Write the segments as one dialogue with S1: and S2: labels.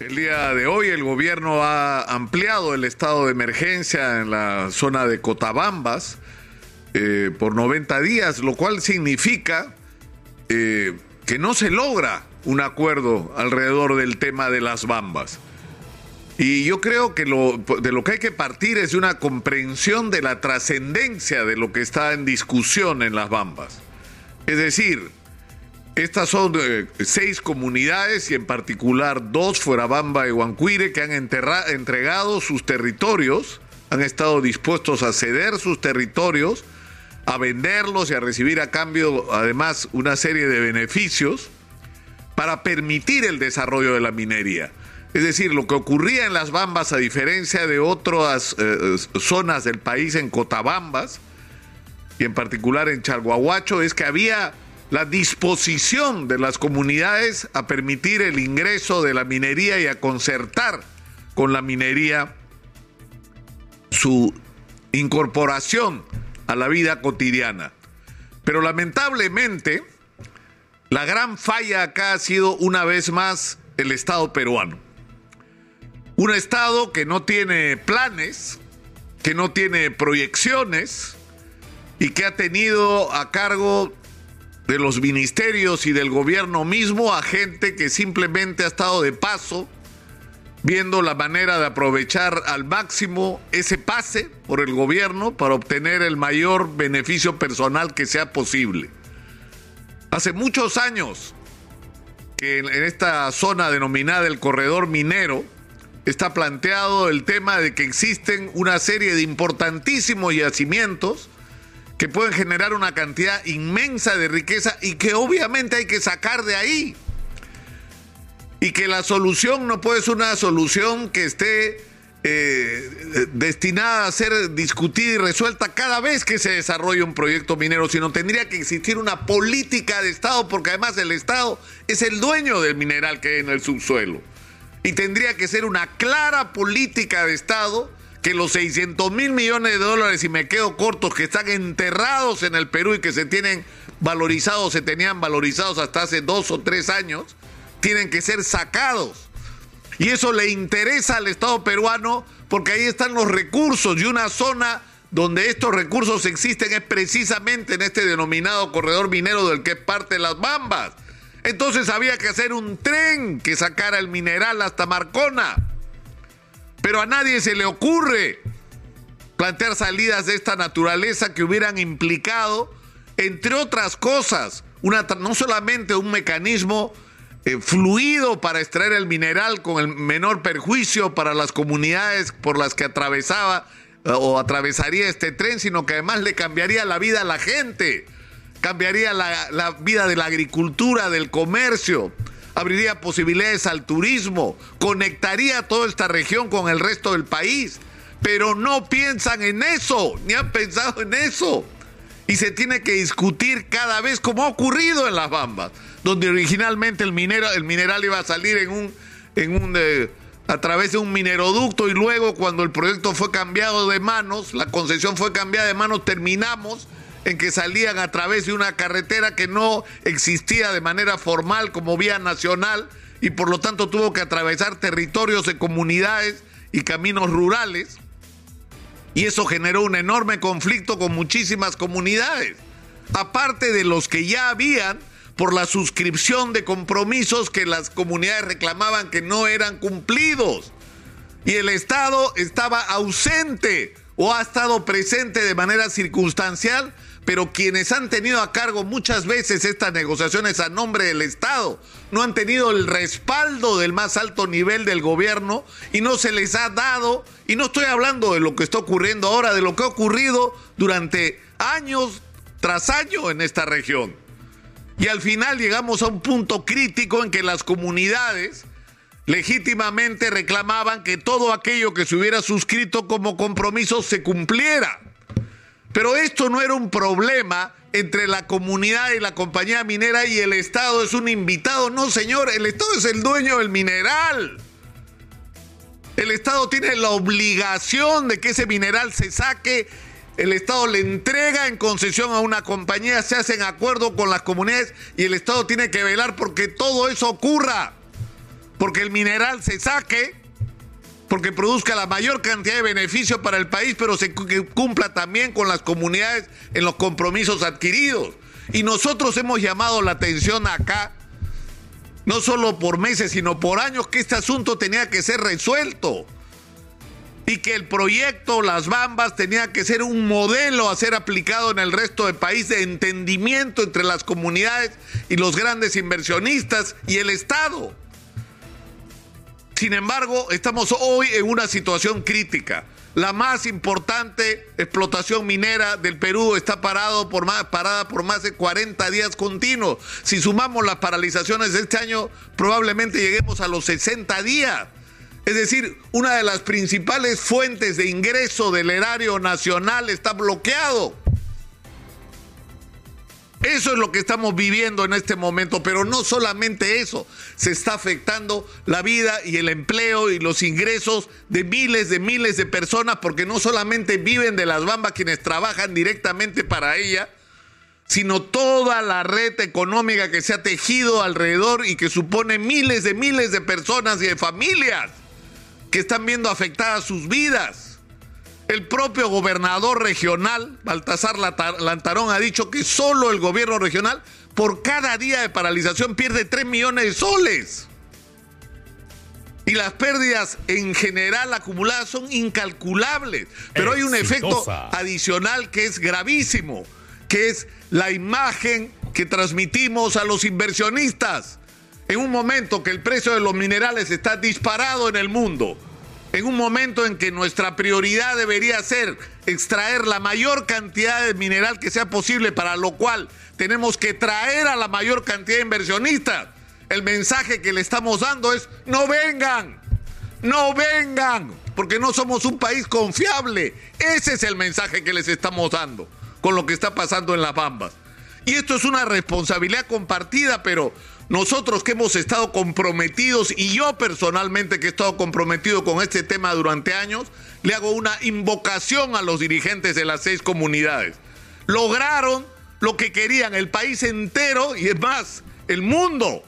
S1: El día de hoy el gobierno ha ampliado el estado de emergencia en la zona de Cotabambas eh, por 90 días, lo cual significa eh, que no se logra un acuerdo alrededor del tema de las bambas. Y yo creo que lo, de lo que hay que partir es de una comprensión de la trascendencia de lo que está en discusión en las bambas. Es decir, estas son eh, seis comunidades y en particular dos, Fuerabamba y Huancuire, que han entregado sus territorios, han estado dispuestos a ceder sus territorios, a venderlos y a recibir a cambio además una serie de beneficios para permitir el desarrollo de la minería. Es decir, lo que ocurría en las Bambas, a diferencia de otras eh, zonas del país en Cotabambas, y en particular en Chalhuahuacho, es que había la disposición de las comunidades a permitir el ingreso de la minería y a concertar con la minería su incorporación a la vida cotidiana. Pero lamentablemente, la gran falla acá ha sido una vez más el Estado peruano. Un Estado que no tiene planes, que no tiene proyecciones y que ha tenido a cargo de los ministerios y del gobierno mismo a gente que simplemente ha estado de paso viendo la manera de aprovechar al máximo ese pase por el gobierno para obtener el mayor beneficio personal que sea posible. Hace muchos años que en esta zona denominada el corredor minero está planteado el tema de que existen una serie de importantísimos yacimientos que pueden generar una cantidad inmensa de riqueza y que obviamente hay que sacar de ahí. Y que la solución no puede ser una solución que esté eh, destinada a ser discutida y resuelta cada vez que se desarrolle un proyecto minero, sino tendría que existir una política de Estado, porque además el Estado es el dueño del mineral que hay en el subsuelo. Y tendría que ser una clara política de Estado que los 600 mil millones de dólares, y me quedo cortos, que están enterrados en el Perú y que se tienen valorizados, se tenían valorizados hasta hace dos o tres años, tienen que ser sacados. Y eso le interesa al Estado peruano porque ahí están los recursos y una zona donde estos recursos existen es precisamente en este denominado corredor minero del que es parte de las Bambas. Entonces había que hacer un tren que sacara el mineral hasta Marcona. Pero a nadie se le ocurre plantear salidas de esta naturaleza que hubieran implicado, entre otras cosas, una, no solamente un mecanismo eh, fluido para extraer el mineral con el menor perjuicio para las comunidades por las que atravesaba eh, o atravesaría este tren, sino que además le cambiaría la vida a la gente, cambiaría la, la vida de la agricultura, del comercio, abriría posibilidades al turismo, conectaría toda esta región con el resto del país. Pero no piensan en eso, ni han pensado en eso. Y se tiene que discutir cada vez como ha ocurrido en las Bambas, donde originalmente el, el mineral iba a salir en un, en un eh, a través de un mineroducto y luego cuando el proyecto fue cambiado de manos, la concesión fue cambiada de manos, terminamos en que salían a través de una carretera que no existía de manera formal como vía nacional y por lo tanto tuvo que atravesar territorios de comunidades y caminos rurales. Y eso generó un enorme conflicto con muchísimas comunidades, aparte de los que ya habían por la suscripción de compromisos que las comunidades reclamaban que no eran cumplidos. Y el Estado estaba ausente o ha estado presente de manera circunstancial pero quienes han tenido a cargo muchas veces estas negociaciones a nombre del Estado no han tenido el respaldo del más alto nivel del gobierno y no se les ha dado, y no estoy hablando de lo que está ocurriendo ahora, de lo que ha ocurrido durante años tras año en esta región. Y al final llegamos a un punto crítico en que las comunidades legítimamente reclamaban que todo aquello que se hubiera suscrito como compromiso se cumpliera. Pero esto no era un problema entre la comunidad y la compañía minera y el Estado es un invitado. No, señor, el Estado es el dueño del mineral. El Estado tiene la obligación de que ese mineral se saque. El Estado le entrega en concesión a una compañía, se hace en acuerdo con las comunidades y el Estado tiene que velar porque todo eso ocurra porque el mineral se saque, porque produzca la mayor cantidad de beneficio para el país, pero se cumpla también con las comunidades en los compromisos adquiridos. Y nosotros hemos llamado la atención acá, no solo por meses, sino por años, que este asunto tenía que ser resuelto y que el proyecto Las Bambas tenía que ser un modelo a ser aplicado en el resto del país de entendimiento entre las comunidades y los grandes inversionistas y el Estado. Sin embargo, estamos hoy en una situación crítica. La más importante explotación minera del Perú está parado por más, parada por más de 40 días continuos. Si sumamos las paralizaciones de este año, probablemente lleguemos a los 60 días. Es decir, una de las principales fuentes de ingreso del erario nacional está bloqueado. Eso es lo que estamos viviendo en este momento, pero no solamente eso, se está afectando la vida y el empleo y los ingresos de miles de miles de personas, porque no solamente viven de las bambas quienes trabajan directamente para ella, sino toda la red económica que se ha tejido alrededor y que supone miles de miles de personas y de familias que están viendo afectadas sus vidas. El propio gobernador regional, Baltasar Lantarón, ha dicho que solo el gobierno regional, por cada día de paralización, pierde 3 millones de soles. Y las pérdidas en general acumuladas son incalculables. Pero hay un efecto adicional que es gravísimo, que es la imagen que transmitimos a los inversionistas en un momento que el precio de los minerales está disparado en el mundo, en un momento en que nuestra prioridad debería ser extraer la mayor cantidad de mineral que sea posible, para lo cual tenemos que traer a la mayor cantidad de inversionistas, el mensaje que le estamos dando es, no vengan, no vengan, porque no somos un país confiable. Ese es el mensaje que les estamos dando con lo que está pasando en las Bambas. Y esto es una responsabilidad compartida, pero nosotros que hemos estado comprometidos y yo personalmente que he estado comprometido con este tema durante años, le hago una invocación a los dirigentes de las seis comunidades. Lograron lo que querían el país entero y es más, el mundo.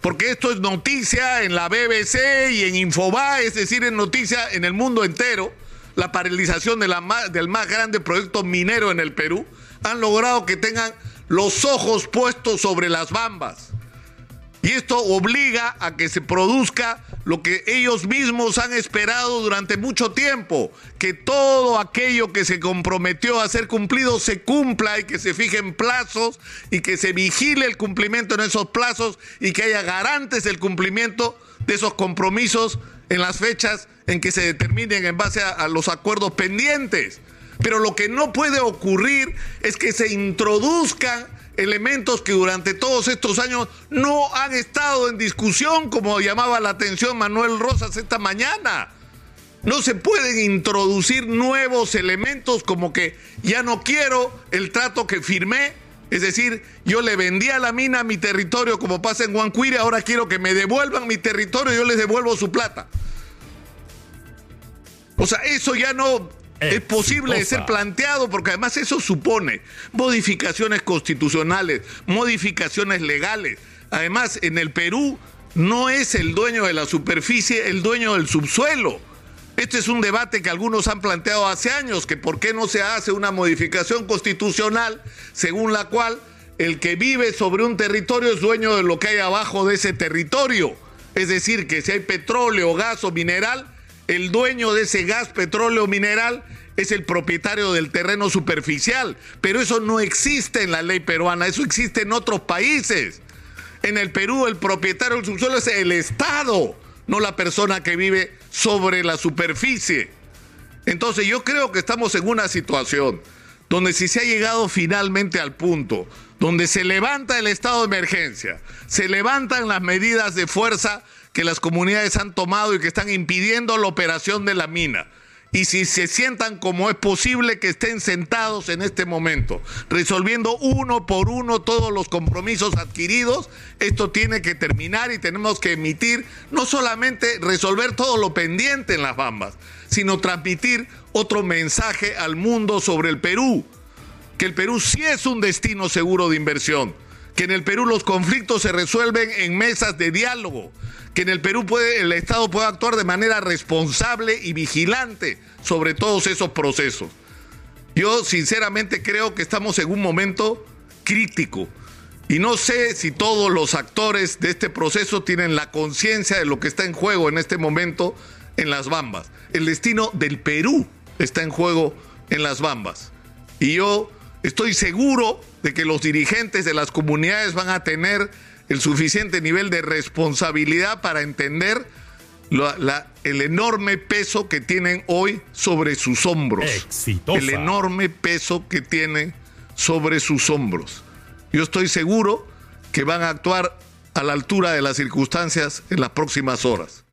S1: Porque esto es noticia en la BBC y en Infobae, es decir, es noticia en el mundo entero. La paralización de la del más grande proyecto minero en el Perú han logrado que tengan los ojos puestos sobre las bambas y esto obliga a que se produzca lo que ellos mismos han esperado durante mucho tiempo, que todo aquello que se comprometió a ser cumplido se cumpla y que se fijen plazos y que se vigile el cumplimiento en esos plazos y que haya garantes del cumplimiento de esos compromisos en las fechas en que se determinen en base a, a los acuerdos pendientes. Pero lo que no puede ocurrir es que se introduzcan elementos que durante todos estos años no han estado en discusión, como llamaba la atención Manuel Rosas esta mañana. No se pueden introducir nuevos elementos como que ya no quiero el trato que firmé. Es decir, yo le vendí a la mina mi territorio como pasa en Huancuire, ahora quiero que me devuelvan mi territorio y yo les devuelvo su plata. O sea, eso ya no es posible ser planteado porque además eso supone modificaciones constitucionales, modificaciones legales. Además, en el Perú no es el dueño de la superficie el dueño del subsuelo. Este es un debate que algunos han planteado hace años, que por qué no se hace una modificación constitucional según la cual el que vive sobre un territorio es dueño de lo que hay abajo de ese territorio. Es decir, que si hay petróleo, gas o mineral, el dueño de ese gas, petróleo, mineral es el propietario del terreno superficial, pero eso no existe en la ley peruana, eso existe en otros países. En el Perú el propietario del subsuelo es el Estado, no la persona que vive sobre la superficie. Entonces yo creo que estamos en una situación donde si se ha llegado finalmente al punto donde se levanta el estado de emergencia, se levantan las medidas de fuerza que las comunidades han tomado y que están impidiendo la operación de la mina. Y si se sientan como es posible que estén sentados en este momento, resolviendo uno por uno todos los compromisos adquiridos, esto tiene que terminar y tenemos que emitir, no solamente resolver todo lo pendiente en las bambas, sino transmitir otro mensaje al mundo sobre el Perú, que el Perú sí es un destino seguro de inversión que en el Perú los conflictos se resuelven en mesas de diálogo, que en el Perú puede, el Estado puede actuar de manera responsable y vigilante sobre todos esos procesos. Yo sinceramente creo que estamos en un momento crítico y no sé si todos los actores de este proceso tienen la conciencia de lo que está en juego en este momento en las Bambas. El destino del Perú está en juego en las Bambas. Y yo estoy seguro de que los dirigentes de las comunidades van a tener el suficiente nivel de responsabilidad para entender el enorme peso que tienen hoy sobre sus hombros. El enorme peso que tiene sobre sus hombros. Yo estoy seguro que van a actuar a la altura de las circunstancias en las próximas horas.